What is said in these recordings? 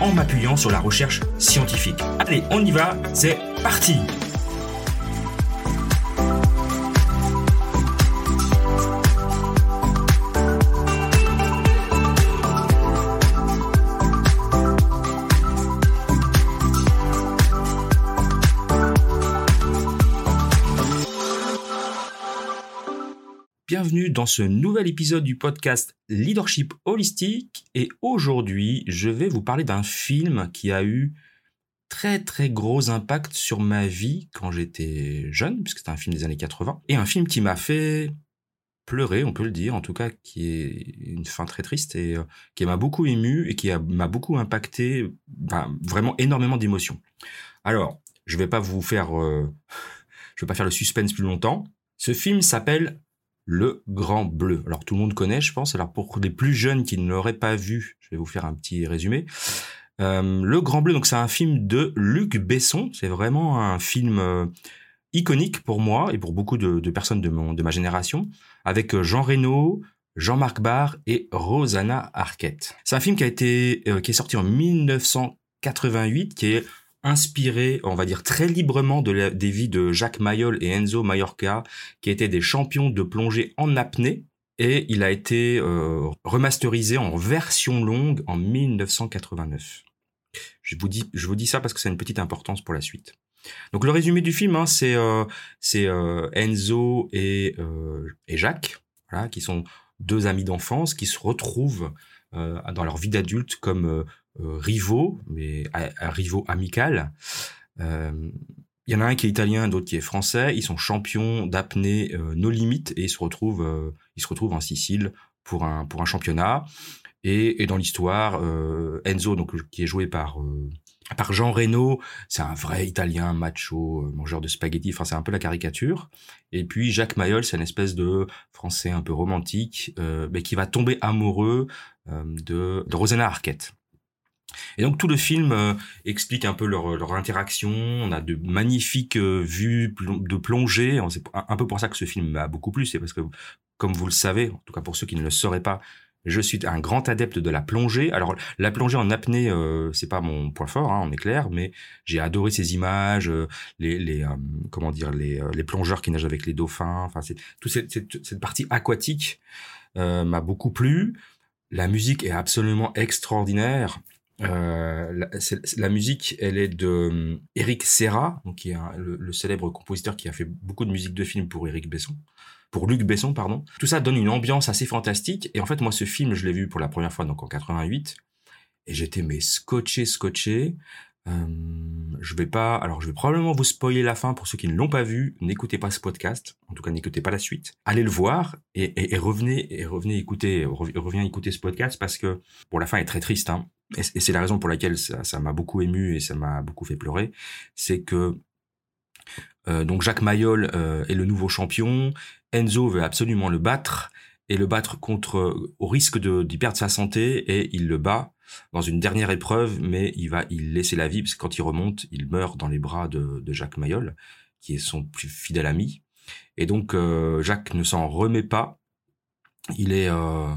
en m'appuyant sur la recherche scientifique. Allez, on y va, c'est parti Bienvenue dans ce nouvel épisode du podcast Leadership Holistique et aujourd'hui je vais vous parler d'un film qui a eu très très gros impact sur ma vie quand j'étais jeune, puisque c'était un film des années 80, et un film qui m'a fait pleurer, on peut le dire, en tout cas qui est une fin très triste et euh, qui m'a beaucoup ému et qui m'a beaucoup impacté, vraiment énormément d'émotions. Alors, je vais pas vous faire, euh, je vais pas faire le suspense plus longtemps. Ce film s'appelle le Grand Bleu. Alors tout le monde connaît, je pense. Alors pour les plus jeunes qui ne l'auraient pas vu, je vais vous faire un petit résumé. Euh, le Grand Bleu, donc c'est un film de Luc Besson. C'est vraiment un film euh, iconique pour moi et pour beaucoup de, personnes de, mon, de ma génération, avec euh, Jean Reno, Jean-Marc Barr et Rosanna Arquette. C'est un film qui a été qui est sorti en 1988, qui est inspiré, on va dire très librement de des vies de Jacques Mayol et Enzo Mallorca, qui étaient des champions de plongée en apnée. Et il a été euh, remasterisé en version longue en 1989. Je vous dis, je vous dis ça parce que ça a une petite importance pour la suite. Donc le résumé du film, hein, c'est euh, euh, Enzo et, et Jacques, qui sont deux amis d'enfance qui se retrouvent dans leur vie d'adulte comme rivaux, mais un rivaux amical. Euh, il y en a un qui est italien, d'autre qui est français. Ils sont champions d'apnée euh, nos limites et ils se retrouvent, ils se retrouvent en Sicile pour un pour un championnat. Et, et dans l'histoire, Enzo, donc qui est joué par par Jean Reno, c'est un vrai Italien macho, mangeur de spaghettis. Enfin, c'est un peu la caricature. Et puis Jacques Mayol, c'est une espèce de Français un peu romantique, mais qui va tomber amoureux de, de Rosanna Arquette. Et donc tout le film euh, explique un peu leur, leur, interaction. On a de magnifiques euh, vues de plongée. C'est un peu pour ça que ce film m'a beaucoup plu. C'est parce que, comme vous le savez, en tout cas pour ceux qui ne le sauraient pas, je suis un grand adepte de la plongée. Alors la plongée en apnée, euh, c'est pas mon point fort, hein, on est clair, mais j'ai adoré ces images, euh, les, comment dire, les, plongeurs qui nagent avec les dauphins. Enfin, c'est toute cette, partie aquatique m'a beaucoup plu. La musique est absolument extraordinaire. Euh, la, musique, elle est de euh, Eric Serra, donc qui est le, célèbre compositeur qui a fait beaucoup de musique de film pour Eric Besson, pour Luc Besson, pardon. Tout ça donne une ambiance assez fantastique. Et en fait, moi, ce film, je l'ai vu pour la première fois donc en 88, et j'étais mais scotché, scotché. Euh, je vais pas, alors je vais probablement vous spoiler la fin pour ceux qui ne l'ont pas vu. N'écoutez pas ce podcast, en tout cas n'écoutez pas la suite. Allez le voir et revenez et revenez écouter, reviens écouter ce podcast parce que bon la fin est très triste. Hein. Et, c'est la raison pour laquelle ça m'a beaucoup ému et ça m'a beaucoup fait pleurer, c'est que euh, donc Jacques Mayol euh, est le nouveau champion. Enzo veut absolument le battre et le battre contre au risque d'y perdre sa santé et il le bat dans une dernière épreuve, mais il va il laisser la vie parce que quand il remonte, il meurt dans les bras de, de Jacques Mayol, qui est son plus fidèle ami. Et donc euh, Jacques ne s'en remet pas. Il est euh,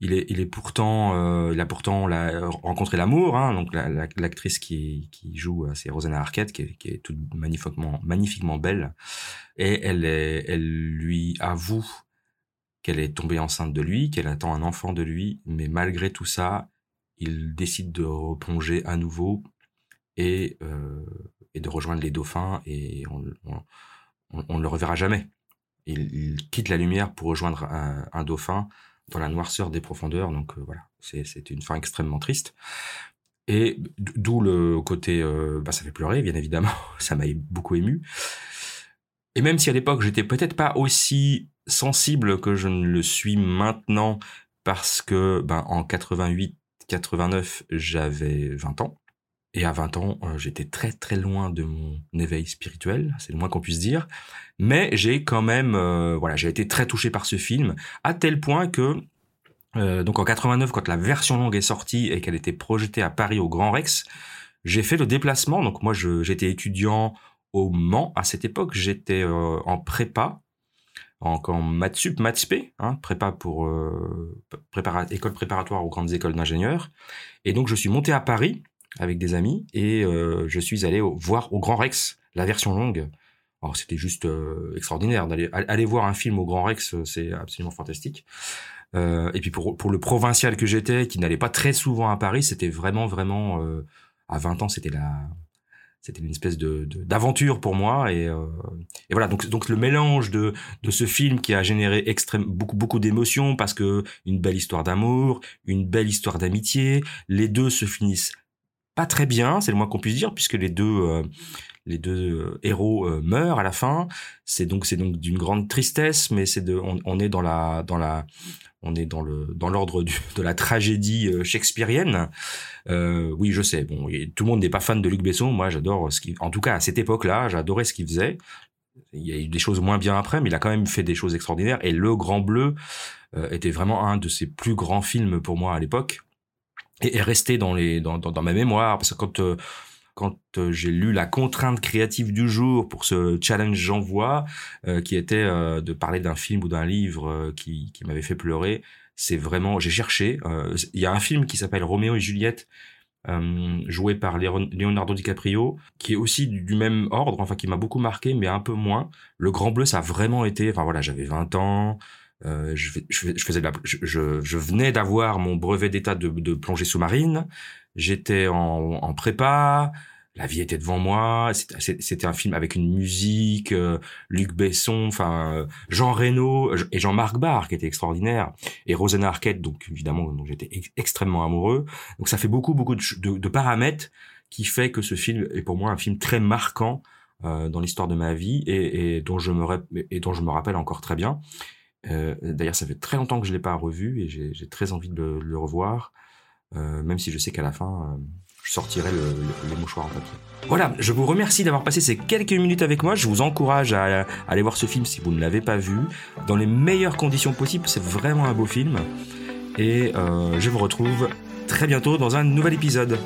il est, il est pourtant, euh, il a pourtant la, rencontré l'amour. Hein, donc l'actrice qui, qui joue, euh, c'est Rosanna Arquette, qui est, qui est toute magnifiquement, magnifiquement belle, et elle, est, elle lui avoue qu'elle est tombée enceinte de lui, qu'elle attend un enfant de lui, mais malgré tout ça, il décide de replonger à nouveau et, euh, et de rejoindre les dauphins et on, on, ne le reverra jamais. Il, quitte la lumière pour rejoindre un dauphin la noirceur des profondeurs. Donc euh, voilà, c'est une fin extrêmement triste. Et d'où le côté, euh, bah, ça fait pleurer, bien évidemment, ça m'a beaucoup ému. Et même si à l'époque j'étais peut-être pas aussi sensible que je ne le suis maintenant, parce que ben, en 88, 89, j'avais 20 ans. Et à 20 ans, euh, j'étais très très loin de mon éveil spirituel, c'est le moins qu'on puisse dire. Mais j'ai quand même, euh, voilà, j'ai été très touché par ce film, à tel point que, euh, donc en 89, quand la version longue est sortie et qu'elle était projetée à Paris au Grand Rex, j'ai fait le déplacement. Donc moi, j'étais étudiant au Mans à cette époque, j'étais en prépa, en, en maths sup, maths hein, prépa pour école préparatoire aux grandes écoles d'ingénieurs. Et donc je suis monté à Paris avec des amis et euh, je suis allé voir au Grand Rex la version longue. Alors c'était juste euh, extraordinaire d'aller aller voir un film au Grand Rex, euh, c'est absolument fantastique. et puis pour pour le provincial que j'étais, qui n'allait pas très souvent à Paris, c'était vraiment vraiment à 20 ans, c'était la c'était une espèce de d'aventure pour moi et, et voilà donc donc le mélange de de ce film qui a généré extrême beaucoup beaucoup d'émotions parce que une belle histoire d'amour une belle histoire d'amitié les deux se finissent pas très bien, c'est le moins qu'on puisse dire, puisque les deux euh, les deux euh, héros euh, meurent à la fin. C'est donc c'est donc d'une grande tristesse, mais c'est de on, est dans la dans la on est dans le dans l'ordre de la tragédie shakespearienne. oui, je sais. Bon, tout le monde n'est pas fan de Luc Besson. Moi, j'adore ce qui, en tout cas à cette époque-là, j'adorais ce qu'il faisait. Il y a eu des choses moins bien après, mais il a quand même fait des choses extraordinaires. Et Le Grand Bleu était vraiment un de ses plus grands films pour moi à l'époque et est resté dans les dans, dans, ma mémoire parce que quand euh, quand euh, j'ai lu la contrainte créative du jour pour ce challenge j'envoie euh, qui était de parler d'un film ou d'un livre qui, qui m'avait fait pleurer c'est vraiment j'ai cherché il y a un film qui s'appelle Roméo et Juliette joué par Leonardo DiCaprio qui est aussi du, même ordre enfin qui m'a beaucoup marqué mais un peu moins. Le Grand Bleu ça a vraiment été enfin voilà j'avais 20 ans euh, je, je, je, faisais je, je, venais d'avoir mon brevet d'état de, de, plongée sous-marine. J'étais en, en, prépa. La vie était devant moi. C'était un film avec une musique, euh, Luc Besson, enfin euh, Jean Reno et Jean-Marc Barr qui était extraordinaire et Rosanna Arquette, donc évidemment dont j'étais extrêmement amoureux. Donc ça fait beaucoup beaucoup de, de, paramètres qui fait que ce film est pour moi un film très marquant euh, dans l'histoire de ma vie et, et, dont je me et dont je me rappelle encore très bien. Euh, d'ailleurs, ça fait très longtemps que je l'ai pas revu et j'ai très envie de le, revoir, euh, même si je sais qu'à la fin, euh, je sortirai le, le, les mouchoirs en papier. Voilà, je vous remercie d'avoir passé ces quelques minutes avec moi. Je vous encourage à, à aller voir ce film si vous ne l'avez pas vu, dans les meilleures conditions possibles. C'est vraiment un beau film. Et je vous retrouve très bientôt dans un nouvel épisode.